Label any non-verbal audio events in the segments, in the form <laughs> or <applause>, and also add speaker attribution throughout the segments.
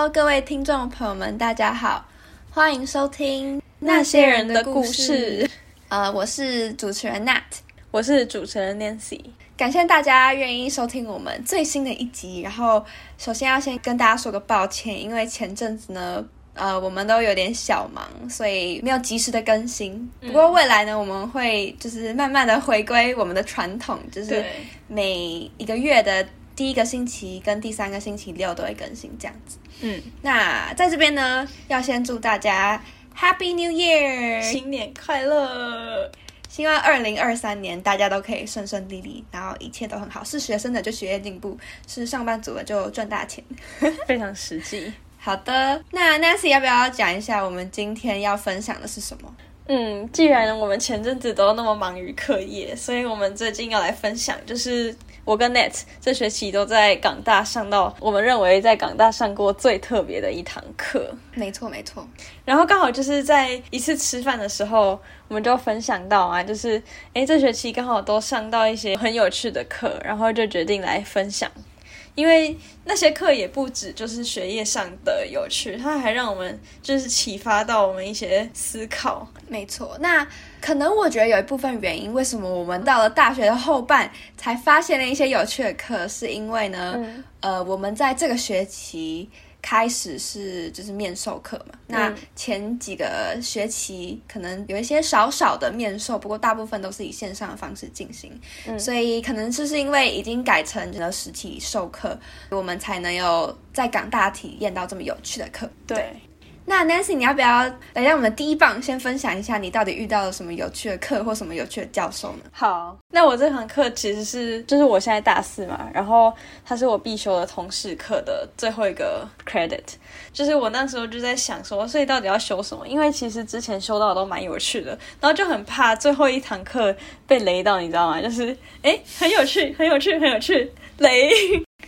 Speaker 1: Hello，各位听众朋友们，大家好，欢迎收听
Speaker 2: 那些人的故事。
Speaker 1: 呃，我是主持人 Nat，
Speaker 2: 我是主持人 Nancy。
Speaker 1: 感谢大家愿意收听我们最新的一集。然后，首先要先跟大家说个抱歉，因为前阵子呢，呃，我们都有点小忙，所以没有及时的更新。不过未来呢，我们会就是慢慢的回归我们的传统，就是每一个月的。第一个星期跟第三个星期六都会更新这样子。嗯，那在这边呢，要先祝大家 Happy New Year，
Speaker 2: 新年快乐！
Speaker 1: 希望二零二三年大家都可以顺顺利利，然后一切都很好。是学生的就学业进步，是上班族的就赚大钱，
Speaker 2: 非常实际。
Speaker 1: 好的，那 Nancy 要不要讲一下我们今天要分享的是什么？
Speaker 2: 嗯，既然我们前阵子都那么忙于课业，所以我们最近要来分享就是。我跟 Net 这学期都在港大上到我们认为在港大上过最特别的一堂课。
Speaker 1: 没错，没错。
Speaker 2: 然后刚好就是在一次吃饭的时候，我们就分享到啊，就是哎，这学期刚好都上到一些很有趣的课，然后就决定来分享。因为那些课也不止就是学业上的有趣，它还让我们就是启发到我们一些思考。
Speaker 1: 没错，那可能我觉得有一部分原因，为什么我们到了大学的后半才发现了一些有趣的课，是因为呢，呃，我们在这个学期。开始是就是面授课嘛，那前几个学期可能有一些少少的面授，不过大部分都是以线上的方式进行，所以可能就是因为已经改成了实体授课，我们才能有在港大体验到这么有趣的课。
Speaker 2: 对。
Speaker 1: 那 Nancy，你要不要来让我们第一棒先分享一下你到底遇到了什么有趣的课或什么有趣的教授呢？
Speaker 2: 好，那我这堂课其实是就是我现在大四嘛，然后它是我必修的通识课的最后一个 credit，就是我那时候就在想说，所以到底要修什么？因为其实之前修到的都蛮有趣的，然后就很怕最后一堂课被雷到，你知道吗？就是哎，很有趣，很有趣，很有趣，雷。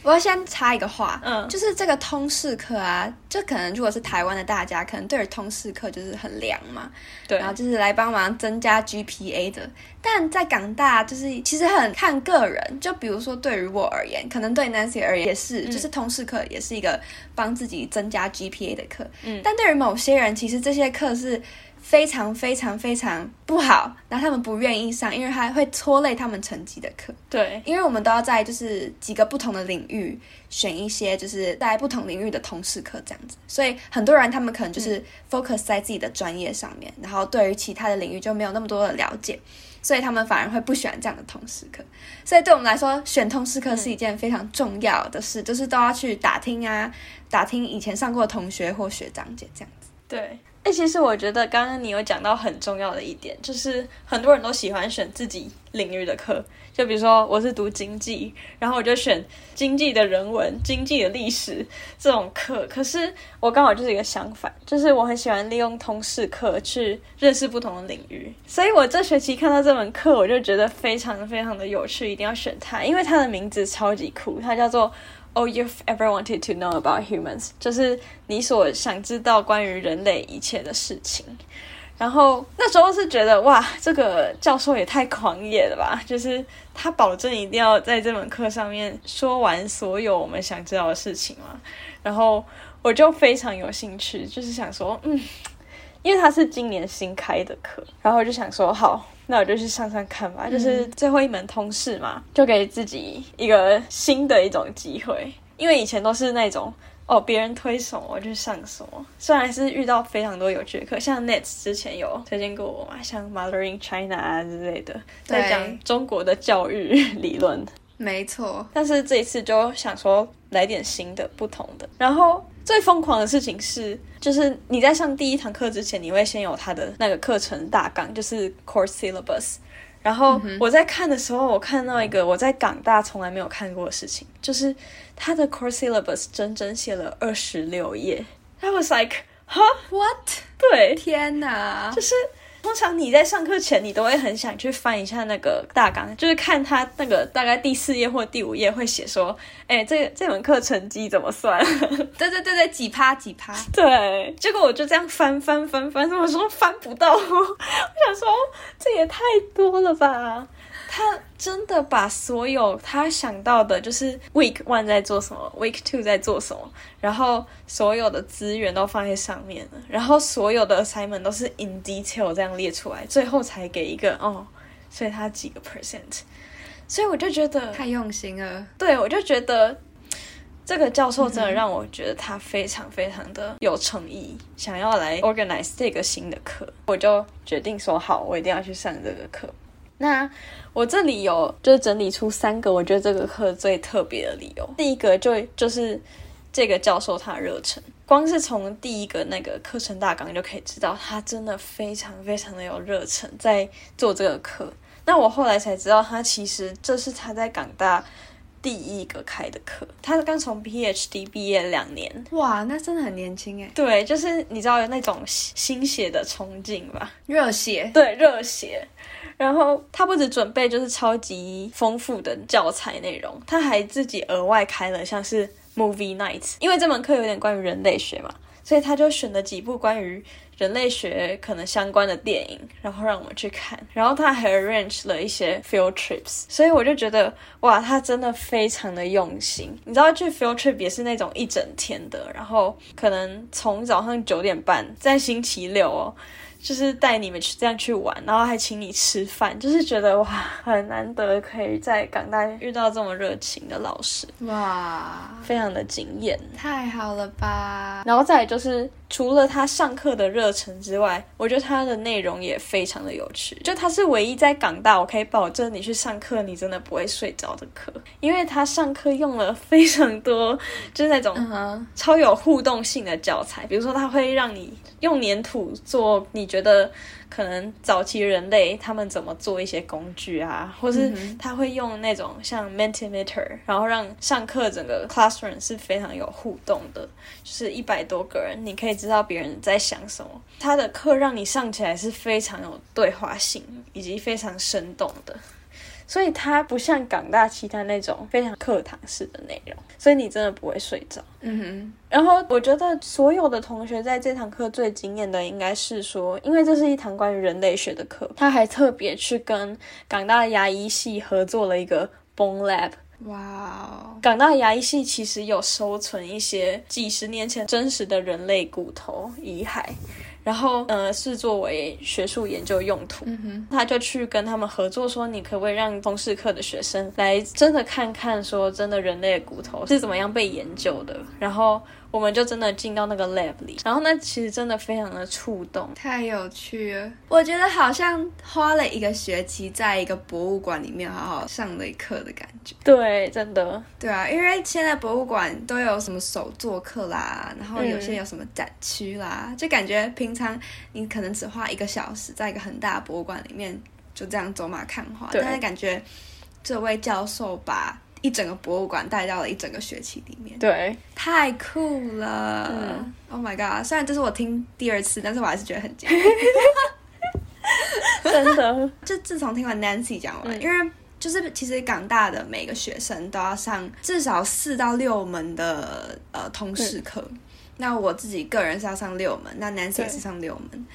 Speaker 1: 我要先插一个话，嗯，就是这个通识课啊，就可能如果是台湾的大家，可能对于通识课就是很凉嘛，
Speaker 2: 对，
Speaker 1: 然后就是来帮忙增加 GPA 的。但在港大，就是其实很看个人，就比如说对于我而言，可能对 Nancy 而言也是，就是通识课也是一个帮自己增加 GPA 的课，嗯，但对于某些人，其实这些课是。非常非常非常不好，然后他们不愿意上，因为他会拖累他们成绩的课。
Speaker 2: 对，
Speaker 1: 因为我们都要在就是几个不同的领域选一些就是在不同领域的通识课这样子，所以很多人他们可能就是 focus 在自己的专业上面，然后对于其他的领域就没有那么多的了解，所以他们反而会不喜欢这样的通识课。所以对我们来说，选通识课是一件非常重要的事，就是都要去打听啊，打听以前上过的同学或学长姐这样子。
Speaker 2: 对。哎，其实我觉得刚刚你有讲到很重要的一点，就是很多人都喜欢选自己领域的课，就比如说我是读经济，然后我就选经济的人文、经济的历史这种课。可是我刚好就是一个相反，就是我很喜欢利用通识课去认识不同的领域。所以我这学期看到这门课，我就觉得非常非常的有趣，一定要选它，因为它的名字超级酷，它叫做。Oh, you've ever wanted to know about humans？就是你所想知道关于人类一切的事情。然后那时候是觉得哇，这个教授也太狂野了吧！就是他保证一定要在这门课上面说完所有我们想知道的事情嘛。然后我就非常有兴趣，就是想说，嗯，因为他是今年新开的课，然后我就想说，好。那我就去上上看吧，就是最后一门通识嘛，就给自己一个新的一种机会。因为以前都是那种哦，别人推什么我就上什么。虽然是遇到非常多有趣的课，像 Nets 之前有推荐过我嘛，像 Mothering China 啊之类的，在讲中国的教育理论。
Speaker 1: 没错，
Speaker 2: 但是这一次就想说来点新的、不同的。然后最疯狂的事情是。就是你在上第一堂课之前，你会先有他的那个课程大纲，就是 course syllabus。然后我在看的时候，我看到一个我在港大从来没有看过的事情，就是他的 course syllabus 整整写了二十六页。I was like, huh,
Speaker 1: what？
Speaker 2: 对，
Speaker 1: 天哪，
Speaker 2: 就是。通常你在上课前，你都会很想去翻一下那个大纲，就是看他那个大概第四页或第五页会写说，哎，这这门课成绩怎么算？<laughs>
Speaker 1: 对对对对，几趴几趴。<laughs>
Speaker 2: 对，结果我就这样翻翻翻翻，我说翻不到，<laughs> 我想说这也太多了吧。他真的把所有他想到的，就是 week one 在做什么，week two 在做什么，然后所有的资源都放在上面了，然后所有的 assignment 都是 in detail 这样列出来，最后才给一个哦，所以他几个 percent，所以我就觉得
Speaker 1: 太用心了。
Speaker 2: 对，我就觉得这个教授真的让我觉得他非常非常的有诚意，想要来 organize 这个新的课，我就决定说好，我一定要去上这个课。那我这里有就整理出三个我觉得这个课最特别的理由。第一个就就是这个教授他热忱，光是从第一个那个课程大纲就可以知道，他真的非常非常的有热忱在做这个课。那我后来才知道，他其实这是他在港大第一个开的课，他刚从 PhD 毕业两年。
Speaker 1: 哇，那真的很年轻哎。
Speaker 2: 对，就是你知道有那种心血的冲劲吧，
Speaker 1: 热血，
Speaker 2: 对，热血。然后他不止准备就是超级丰富的教材内容，他还自己额外开了像是 movie night，因为这门课有点关于人类学嘛，所以他就选了几部关于人类学可能相关的电影，然后让我们去看。然后他还 arrange 了一些 field trips，所以我就觉得哇，他真的非常的用心。你知道去 field trip 也是那种一整天的，然后可能从早上九点半在星期六哦。就是带你们去这样去玩，然后还请你吃饭，就是觉得哇，很难得可以在港大遇到这么热情的老师，
Speaker 1: 哇，
Speaker 2: 非常的惊艳，
Speaker 1: 太好了吧！
Speaker 2: 然后再就是。除了他上课的热忱之外，我觉得他的内容也非常的有趣。就他是唯一在港大，我可以保证你去上课，你真的不会睡着的课，因为他上课用了非常多，就是那种超有互动性的教材。比如说，他会让你用粘土做，你觉得。可能早期人类他们怎么做一些工具啊，或是他会用那种像 Mentimeter，然后让上课整个 classroom 是非常有互动的，就是一百多个人，你可以知道别人在想什么。他的课让你上起来是非常有对话性以及非常生动的。所以它不像港大其他那种非常课堂式的内容，所以你真的不会睡着。嗯哼。然后我觉得所有的同学在这堂课最惊艳的，应该是说，因为这是一堂关于人类学的课，他还特别去跟港大牙医系合作了一个 Bone Lab。哇哦！港大牙医系其实有收存一些几十年前真实的人类骨头遗骸。然后，呃，是作为学术研究用途，他就去跟他们合作，说你可不可以让通识课的学生来真的看看，说真的人类的骨头是怎么样被研究的，然后。我们就真的进到那个 lab 里，然后那其实真的非常的触动，
Speaker 1: 太有趣了。我觉得好像花了一个学期在一个博物馆里面好好上了一课的感觉。
Speaker 2: 对，真的。
Speaker 1: 对啊，因为现在博物馆都有什么手作课啦，然后有些有什么展区啦，就感觉平常你可能只花一个小时在一个很大的博物馆里面就这样走马看花，但是感觉这位教授把。一整个博物馆带到了一整个学期里面，
Speaker 2: 对，
Speaker 1: 太酷了！Oh my god！虽然这是我听第二次，但是我还是觉得很惊讶。<laughs>
Speaker 2: 真的，<laughs>
Speaker 1: 就自从听完 Nancy 讲完，因为就是其实港大的每个学生都要上至少四到六门的呃通识课，那我自己个人是要上六门，那 Nancy 也是上六门。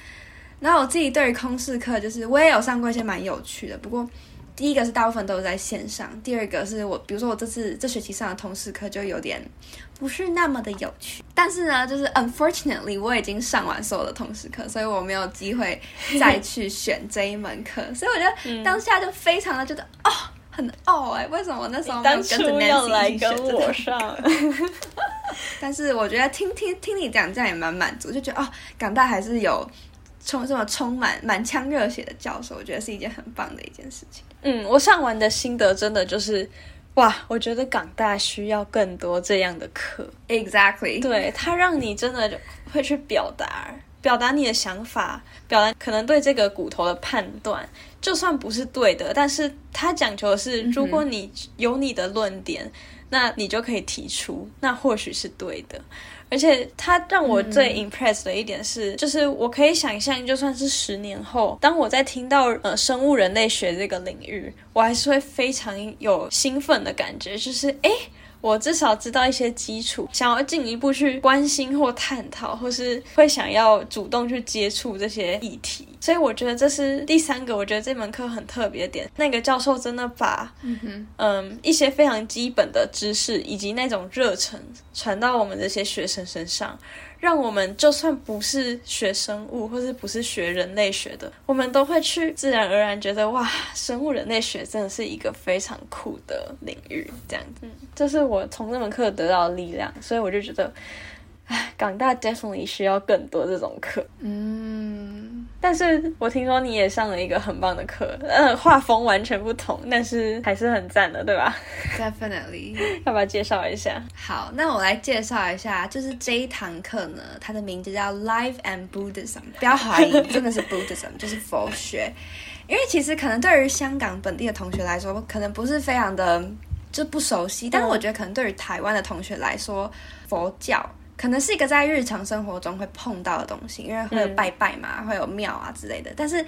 Speaker 1: 那我自己对于通识课，就是我也有上过一些蛮有趣的，不过。第一个是大部分都是在线上，第二个是我，比如说我这次这学期上的通识课就有点不是那么的有趣，但是呢，就是 unfortunately 我已经上完所有的通识课，所以我没有机会再去选这一门课，<laughs> 所以我觉得当下就非常的觉得哦，很哦哎，为什么那时候
Speaker 2: 当初要来跟我上？<laughs>
Speaker 1: 但是我觉得听听听你讲这样也蛮满足，就觉得哦，港大还是有充这么充满满腔热血的教授，我觉得是一件很棒的一件事情。
Speaker 2: 嗯，我上完的心得真的就是，哇，我觉得港大需要更多这样的课。
Speaker 1: Exactly，
Speaker 2: 对，它让你真的会去表达，表达你的想法，表达可能对这个骨头的判断，就算不是对的，但是它讲求的是，如果你有你的论点，那你就可以提出，那或许是对的。而且他让我最 impressed 的一点是，就是我可以想象，就算是十年后，当我在听到呃生物人类学这个领域，我还是会非常有兴奋的感觉，就是哎，我至少知道一些基础，想要进一步去关心或探讨，或是会想要主动去接触这些议题。所以我觉得这是第三个，我觉得这门课很特别的点。那个教授真的把嗯一些非常基本的知识以及那种热忱传到我们这些学生身上。让我们就算不是学生物，或是不是学人类学的，我们都会去自然而然觉得哇，生物人类学真的是一个非常酷的领域，这样子。这是我从这门课得到的力量，所以我就觉得。唉，港大 definitely 需要更多这种课。嗯，但是我听说你也上了一个很棒的课，嗯，画风完全不同，但是还是很赞的，对吧
Speaker 1: ？Definitely，<laughs>
Speaker 2: 要不要介绍一下？
Speaker 1: 好，那我来介绍一下，就是这一堂课呢，它的名字叫 Life and Buddhism，不要怀疑，真的是 <laughs> Buddhism，就是佛学。因为其实可能对于香港本地的同学来说，可能不是非常的就不熟悉，但是我觉得可能对于台湾的同学来说，佛教。可能是一个在日常生活中会碰到的东西，因为会有拜拜嘛，会有庙啊之类的，但是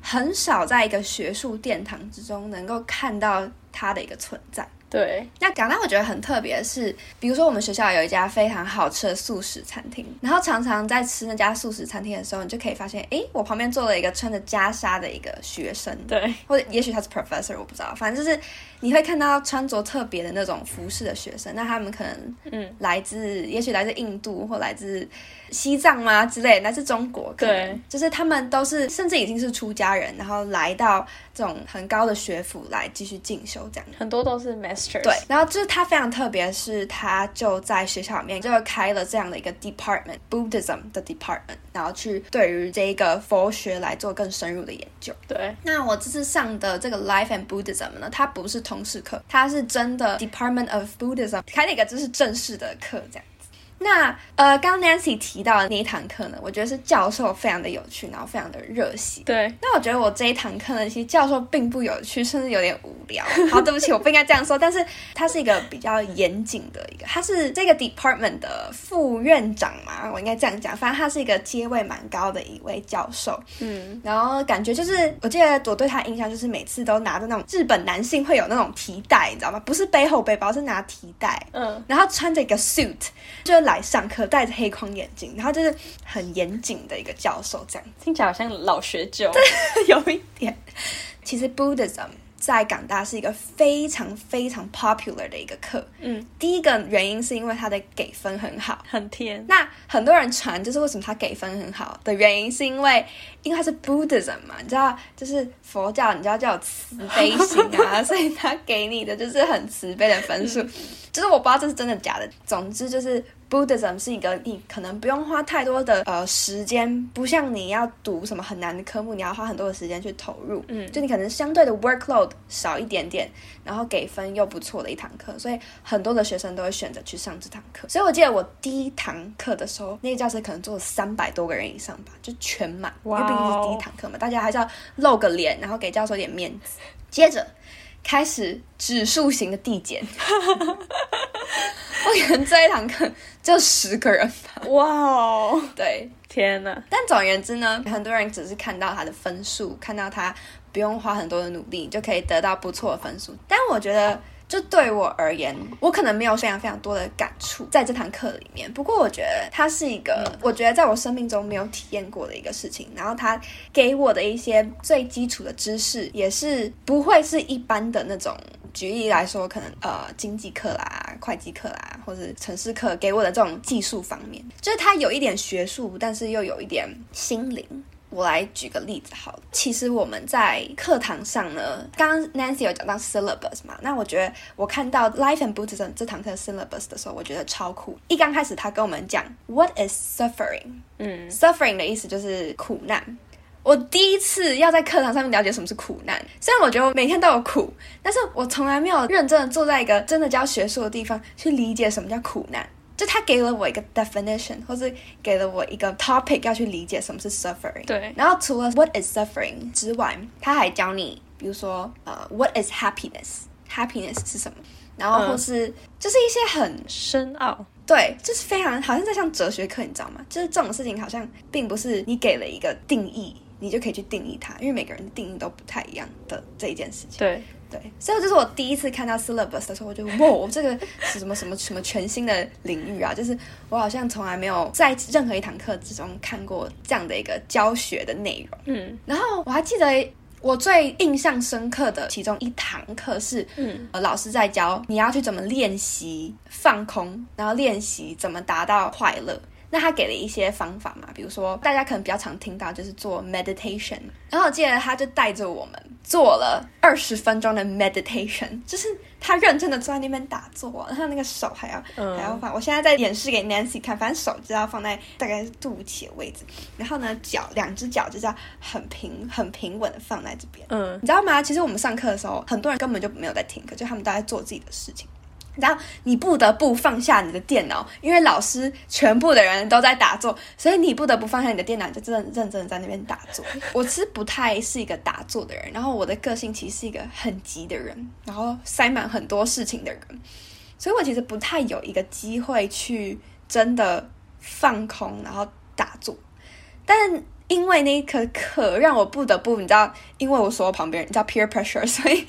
Speaker 1: 很少在一个学术殿堂之中能够看到它的一个存在。
Speaker 2: 对，
Speaker 1: 那港大我觉得很特别的是，比如说我们学校有一家非常好吃的素食餐厅，然后常常在吃那家素食餐厅的时候，你就可以发现，哎，我旁边坐了一个穿着袈裟的一个学生，
Speaker 2: 对，
Speaker 1: 或者也许他是 professor，我不知道，反正就是你会看到穿着特别的那种服饰的学生，那他们可能嗯来自，也许来自印度或来自。西藏吗之类，来自中国，
Speaker 2: 对，
Speaker 1: 就是他们都是甚至已经是出家人，然后来到这种很高的学府来继续进修，这样
Speaker 2: 很多都是 master。
Speaker 1: 对，然后就是他非常特别，是他就在学校里面就开了这样的一个 department Buddhism 的 department，然后去对于这个佛学来做更深入的研究。
Speaker 2: 对，
Speaker 1: 那我这次上的这个 Life and Buddhism 呢，它不是通识课，它是真的 Department of Buddhism 开了一个就是正式的课，这样。那呃，刚 Nancy 提到的那一堂课呢，我觉得是教授非常的有趣，然后非常的热血。
Speaker 2: 对。
Speaker 1: 那我觉得我这一堂课呢，其实教授并不有趣，甚至有点无聊。<laughs> 好，对不起，我不应该这样说。但是他是一个比较严谨的一个，他是这个 department 的副院长嘛，我应该这样讲。反正他是一个阶位蛮高的一位教授。嗯。然后感觉就是，我记得我对他印象就是每次都拿着那种日本男性会有那种提袋，你知道吗？不是背后背包，是拿提袋。嗯。然后穿着一个 suit，就来上课戴着黑框眼镜，然后就是很严谨的一个教授，这样
Speaker 2: 听起来好像老学究，<laughs>
Speaker 1: 有一点。其实 Buddhism。在港大是一个非常非常 popular 的一个课。嗯，第一个原因是因为它的给分很好，
Speaker 2: 很甜。
Speaker 1: 那很多人传就是为什么它给分很好的原因，是因为因为它是 Buddhism 嘛，你知道，就是佛教，你知道叫慈悲心啊，所以他给你的就是很慈悲的分数。就是我不知道这是真的假的，总之就是。Buddhism 是一个你可能不用花太多的呃时间，不像你要读什么很难的科目，你要花很多的时间去投入。嗯，就你可能相对的 workload 少一点点，然后给分又不错的一堂课，所以很多的学生都会选择去上这堂课。所以我记得我第一堂课的时候，那个教室可能坐了三百多个人以上吧，就全满，因为毕竟是第一堂课嘛，大家还是要露个脸，然后给教授点面子。接着开始指数型的递减。我可能这一堂课就十个人吧。哇哦，对，
Speaker 2: 天哪！
Speaker 1: 但总而言之呢，很多人只是看到他的分数，看到他不用花很多的努力就可以得到不错的分数。但我觉得，就对我而言，我可能没有非常非常多的感触在这堂课里面。不过，我觉得它是一个，我觉得在我生命中没有体验过的一个事情。然后，它给我的一些最基础的知识，也是不会是一般的那种。举例来说，可能呃经济课啦、会计课啦，或者城市课给我的这种技术方面，就是它有一点学术，但是又有一点心灵。我来举个例子好了，其实我们在课堂上呢，刚刚 Nancy 有讲到 syllabus 嘛，那我觉得我看到 Life and Buddhism 这堂课 syllabus 的时候，我觉得超酷。一刚开始他跟我们讲 What is suffering？嗯，suffering 的意思就是苦难。我第一次要在课堂上面了解什么是苦难，虽然我觉得我每天都有苦，但是我从来没有认真的坐在一个真的教学术的地方去理解什么叫苦难。就他给了我一个 definition，或是给了我一个 topic 要去理解什么是 suffering。
Speaker 2: 对。
Speaker 1: 然后除了 what is suffering 之外，他还教你，比如说呃 what is happiness？happiness 是什么？然后或是就是一些很
Speaker 2: 深奥，
Speaker 1: 对，就是非常好像在像哲学课，你知道吗？就是这种事情好像并不是你给了一个定义。你就可以去定义它，因为每个人的定义都不太一样的这一件事情。
Speaker 2: 对，
Speaker 1: 对，所以这是我第一次看到 syllabus 的时候，我就哇，这个是什么什么什么全新的领域啊！就是我好像从来没有在任何一堂课之中看过这样的一个教学的内容。嗯，然后我还记得我最印象深刻的其中一堂课是，嗯，老师在教你要去怎么练习放空，然后练习怎么达到快乐。那他给了一些方法嘛，比如说大家可能比较常听到就是做 meditation，然后我记得他就带着我们做了二十分钟的 meditation，就是他认真的坐在那边打坐，然后那个手还要还要放，我现在在演示给 Nancy 看，反正手就要放在大概是肚脐的位置，然后呢脚两只脚就是要很平很平稳的放在这边，嗯，你知道吗？其实我们上课的时候，很多人根本就没有在听课，就他们都在做自己的事情。然后你不得不放下你的电脑，因为老师全部的人都在打坐，所以你不得不放下你的电脑，就真的认真的在那边打坐。<laughs> 我其实不太是一个打坐的人，然后我的个性其实是一个很急的人，然后塞满很多事情的人，所以我其实不太有一个机会去真的放空，然后打坐，但。因为那一颗课让我不得不，你知道，因为我所有旁边，你知道 peer pressure，所以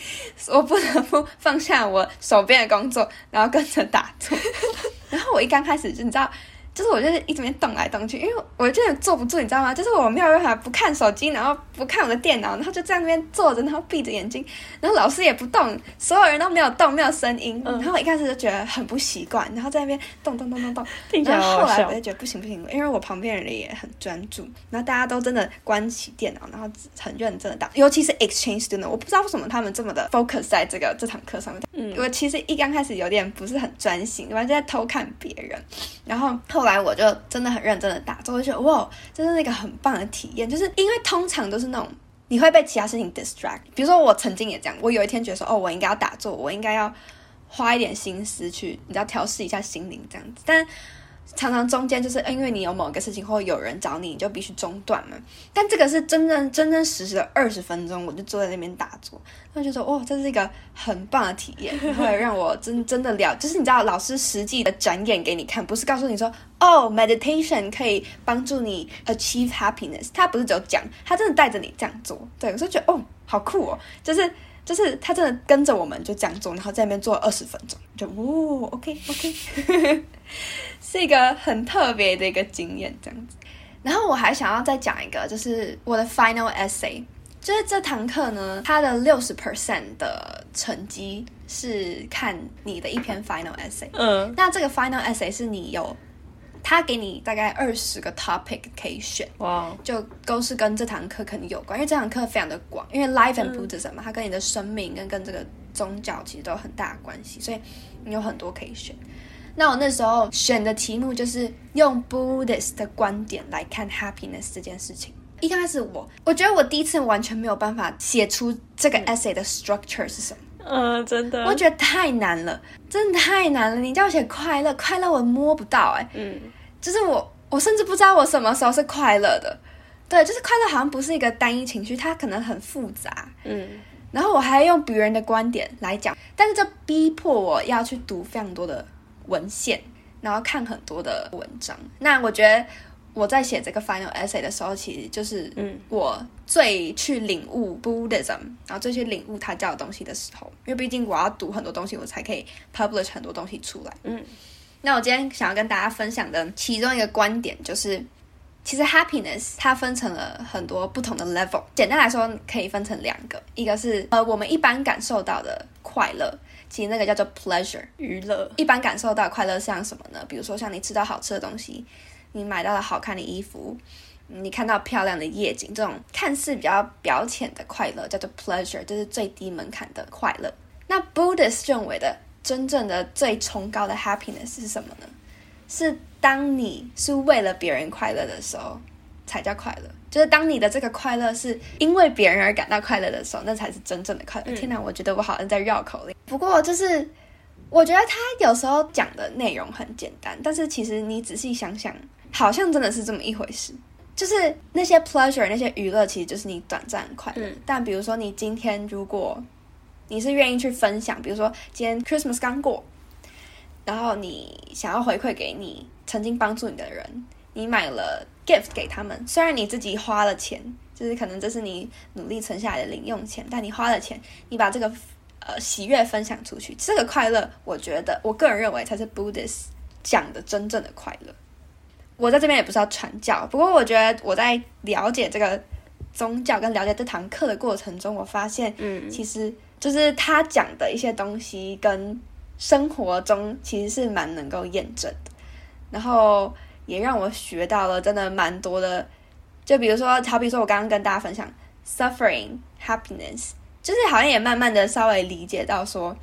Speaker 1: 我不得不放下我手边的工作，然后跟着打坐。<laughs> 然后我一刚开始就你知道。就是我就是一直边动来动去，因为我真的坐不住，你知道吗？就是我没有办法不看手机，然后不看我的电脑，然后就在那边坐着，然后闭着眼睛，然后老师也不动，所有人都没有动，没有声音。然后我一开始就觉得很不习惯，然后在那边动动动动动。然后后来我就觉得不行不行，因为我旁边人也很专注，然后大家都真的关起电脑，然后很认真的打，尤其是 exchange student，我不知道为什么他们这么的 focus 在这个这堂课上面。嗯，我其实一刚开始有点不是很专心，完全在偷看别人，然后后。后来我就真的很认真的打坐，就觉得哇，真的是一个很棒的体验。就是因为通常都是那种你会被其他事情 distract。比如说我曾经也这样，我有一天觉得说，哦，我应该要打坐，我应该要花一点心思去，你知道调试一下心灵这样子。但常常中间就是因为你有某个事情或有人找你，你就必须中断嘛。但这个是真正真真实实的二十分钟，我就坐在那边打坐，那就说哇，这是一个很棒的体验，会让我真真的了，就是你知道老师实际的展演给你看，不是告诉你说哦，meditation 可以帮助你 achieve happiness，他不是只有讲，他真的带着你这样做。对，我就觉得哦，好酷哦，就是就是他真的跟着我们就这样做，然后在那边做二十分钟，就哦，OK OK。<laughs> 是一个很特别的一个经验，这样子。然后我还想要再讲一个，就是我的 final essay，就是这堂课呢，它的六十 percent 的成绩是看你的一篇 final essay。嗯，那这个 final essay 是你有，他给你大概二十个 topic 可以选，哇，就都是跟这堂课肯定有关，因为这堂课非常的广，因为 life and Buddhism 嘛，它跟你的生命跟跟这个宗教其实都有很大的关系，所以你有很多可以选。那我那时候选的题目就是用 Buddhist 的观点来看 happiness 这件事情。一开始我我觉得我第一次完全没有办法写出这个 essay 的 structure 是什么。<laughs>
Speaker 2: 嗯，真的，
Speaker 1: 我觉得太难了，真的太难了。你叫我写快乐，快乐我摸不到哎。嗯，就是我我甚至不知道我什么时候是快乐的。对，就是快乐好像不是一个单一情绪，它可能很复杂。嗯，然后我还用别人的观点来讲，但是这逼迫我要去读非常多的。文献，然后看很多的文章。那我觉得我在写这个 final essay 的时候，其实就是嗯，我最去领悟 Buddhism，然后最去领悟他教的东西的时候。因为毕竟我要读很多东西，我才可以 publish 很多东西出来。嗯，那我今天想要跟大家分享的其中一个观点就是，其实 happiness 它分成了很多不同的 level。简单来说，可以分成两个，一个是呃我们一般感受到的快乐。其实那个叫做 pleasure
Speaker 2: 娱乐，
Speaker 1: 一般感受到快乐像什么呢？比如说像你吃到好吃的东西，你买到了好看的衣服，你看到漂亮的夜景，这种看似比较表浅的快乐叫做 pleasure，这是最低门槛的快乐。那 Buddhist 认为的真正的最崇高的 happiness 是什么呢？是当你是为了别人快乐的时候。才叫快乐，就是当你的这个快乐是因为别人而感到快乐的时候，那才是真正的快乐。天哪，我觉得我好像在绕口令。不过就是，我觉得他有时候讲的内容很简单，但是其实你仔细想想，好像真的是这么一回事。就是那些 pleasure，那些娱乐，其实就是你短暂快乐。但比如说，你今天如果你是愿意去分享，比如说今天 Christmas 刚过，然后你想要回馈给你曾经帮助你的人。你买了 gift 给他们，虽然你自己花了钱，就是可能这是你努力存下来的零用钱，但你花了钱，你把这个呃喜悦分享出去。这个快乐，我觉得我个人认为才是 Buddhist 讲的真正的快乐。我在这边也不是要传教，不过我觉得我在了解这个宗教跟了解这堂课的过程中，我发现，嗯，其实就是他讲的一些东西跟生活中其实是蛮能够验证的，然后也让我学到了真的蛮多的。就比如说，好比说我刚刚跟大家分享 suffering happiness，就是好像也慢慢的稍微理解到说，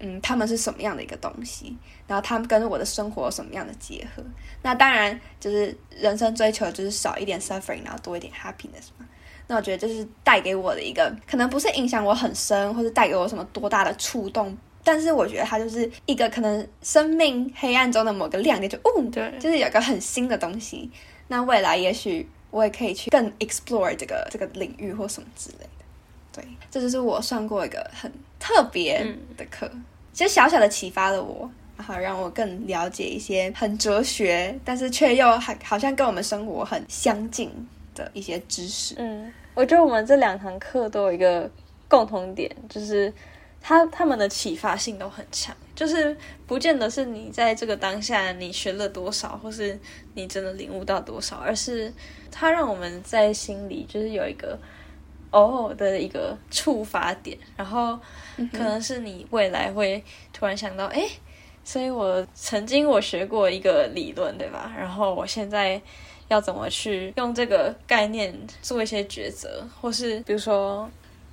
Speaker 1: 嗯，他们是什么样的一个东西，然后他们跟我的生活有什么样的结合。那当然就是人生追求就是少一点 suffering，然后多一点 happiness 嘛。那我觉得就是带给我的一个，可能不是影响我很深，或是带给我什么多大的触动，但是我觉得它就是一个可能生命黑暗中的某个亮点，就哦，
Speaker 2: 对，
Speaker 1: 就是有个很新的东西。那未来也许。我也可以去更 explore 这个这个领域或什么之类的，对，这就是我上过一个很特别的课，其实小小的启发了我，然后让我更了解一些很哲学，但是却又还好像跟我们生活很相近的一些知识。
Speaker 2: 嗯，我觉得我们这两堂课都有一个共同点，就是。他他们的启发性都很强，就是不见得是你在这个当下你学了多少，或是你真的领悟到多少，而是他让我们在心里就是有一个哦的一个触发点，然后可能是你未来会突然想到，哎，所以我曾经我学过一个理论，对吧？然后我现在要怎么去用这个概念做一些抉择，或是比如说。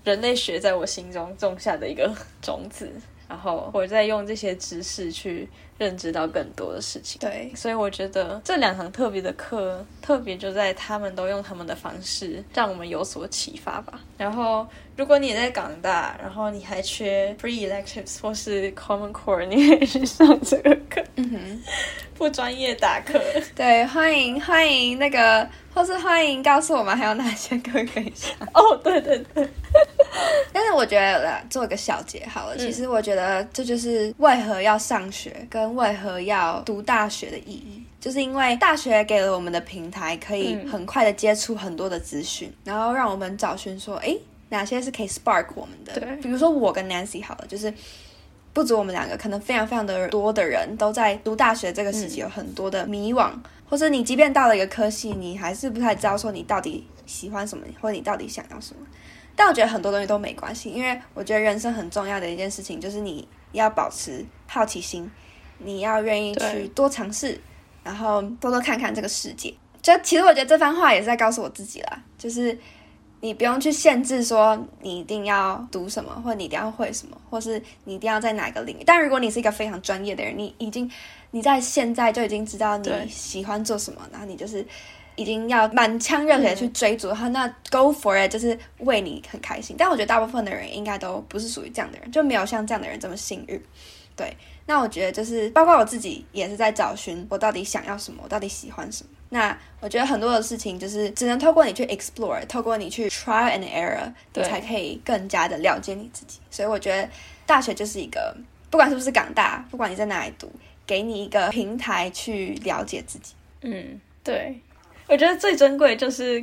Speaker 2: 人类学在我心中种下的一个种子，然后我再用这些知识去认知到更多的事情。
Speaker 1: 对，
Speaker 2: 所以我觉得这两堂特别的课，特别就在他们都用他们的方式让我们有所启发吧。然后，如果你也在港大，然后你还缺 free electives 或是 common core，你可以去上这个课。嗯哼，不专业打课。<laughs>
Speaker 1: 对，欢迎欢迎那个，或是欢迎告诉我们还有哪些课可以上。
Speaker 2: 哦，对对对。<laughs>
Speaker 1: 但是我觉得，做一个小结好了。其实我觉得这就是为何要上学，跟为何要读大学的意义，就是因为大学给了我们的平台，可以很快的接触很多的资讯，然后让我们找寻说，哎，哪些是可以 spark 我们的。
Speaker 2: 对，
Speaker 1: 比如说我跟 Nancy 好了，就是不止我们两个，可能非常非常的多的人都在读大学这个时期有很多的迷惘，或者你即便到了一个科系，你还是不太知道说你到底喜欢什么，或者你到底想要什么。但我觉得很多东西都没关系，因为我觉得人生很重要的一件事情就是你要保持好奇心，你要愿意去多尝试，然后多多看看这个世界。就其实我觉得这番话也是在告诉我自己啦，就是你不用去限制说你一定要读什么，或者你一定要会什么，或是你一定要在哪个领域。但如果你是一个非常专业的人，你已经你在现在就已经知道你喜欢做什么，然后你就是。已经要满腔热血去追逐他，那 go for it 就是为你很开心。但我觉得大部分的人应该都不是属于这样的人，就没有像这样的人这么幸运。对，那我觉得就是包括我自己也是在找寻我到底想要什么，我到底喜欢什么。那我觉得很多的事情就是只能透过你去 explore，透过你去 try and error，你才可以更加的了解你自己。所以我觉得大学就是一个，不管是不是港大，不管你在哪里读，给你一个平台去了解自己。
Speaker 2: 嗯，对。我觉得最珍贵就是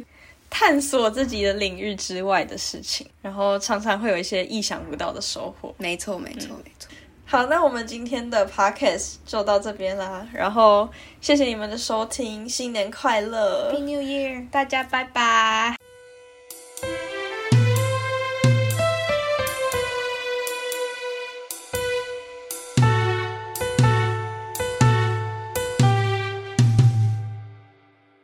Speaker 2: 探索自己的领域之外的事情，然后常常会有一些意想不到的收获。
Speaker 1: 没错，没错，没错。
Speaker 2: 好，那我们今天的 podcast 就到这边啦，然后谢谢你们的收听，新年快乐
Speaker 1: ，Happy New Year，大家拜拜。